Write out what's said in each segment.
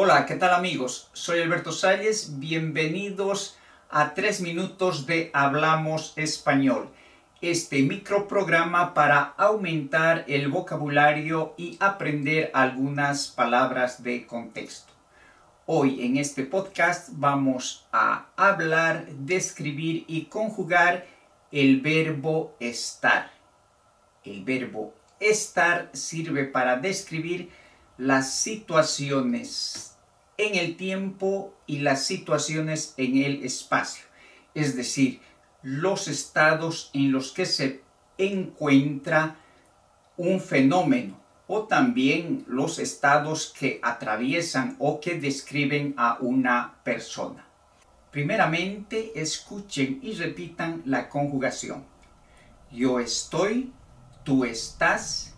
Hola, ¿qué tal amigos? Soy Alberto Salles, bienvenidos a tres minutos de Hablamos Español, este microprograma para aumentar el vocabulario y aprender algunas palabras de contexto. Hoy en este podcast vamos a hablar, describir y conjugar el verbo estar. El verbo estar sirve para describir las situaciones en el tiempo y las situaciones en el espacio, es decir, los estados en los que se encuentra un fenómeno o también los estados que atraviesan o que describen a una persona. Primeramente, escuchen y repitan la conjugación. Yo estoy, tú estás,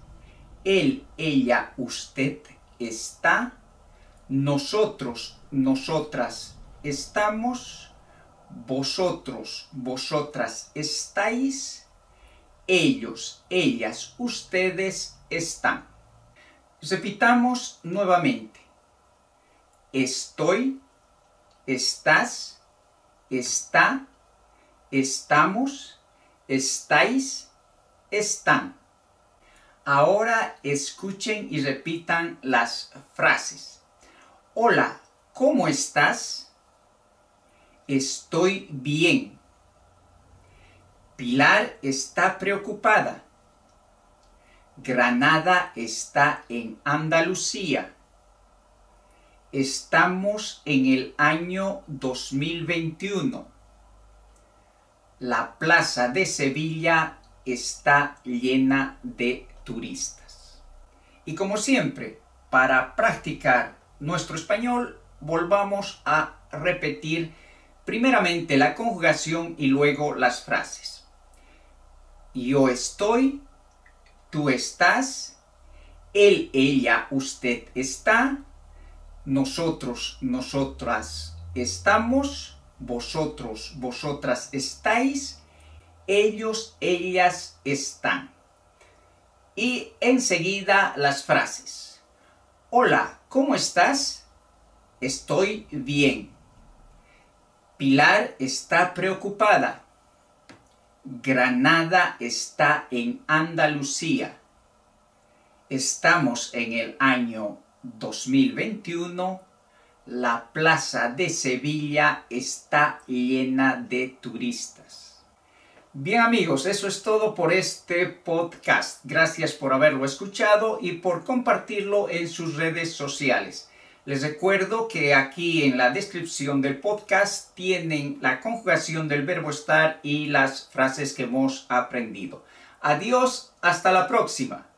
él, ella, usted está, nosotros, nosotras estamos, vosotros, vosotras estáis, ellos, ellas, ustedes están. Repitamos nuevamente. Estoy, estás, está, estamos, estáis, están. Ahora escuchen y repitan las frases. Hola, ¿cómo estás? Estoy bien. Pilar está preocupada. Granada está en Andalucía. Estamos en el año 2021. La plaza de Sevilla está llena de turistas. Y como siempre, para practicar nuestro español, volvamos a repetir primeramente la conjugación y luego las frases. Yo estoy, tú estás, él, ella, usted está, nosotros, nosotras estamos, vosotros, vosotras estáis, ellos, ellas están. Y enseguida las frases. Hola, ¿cómo estás? Estoy bien. Pilar está preocupada. Granada está en Andalucía. Estamos en el año 2021. La plaza de Sevilla está llena de turistas. Bien amigos, eso es todo por este podcast. Gracias por haberlo escuchado y por compartirlo en sus redes sociales. Les recuerdo que aquí en la descripción del podcast tienen la conjugación del verbo estar y las frases que hemos aprendido. Adiós, hasta la próxima.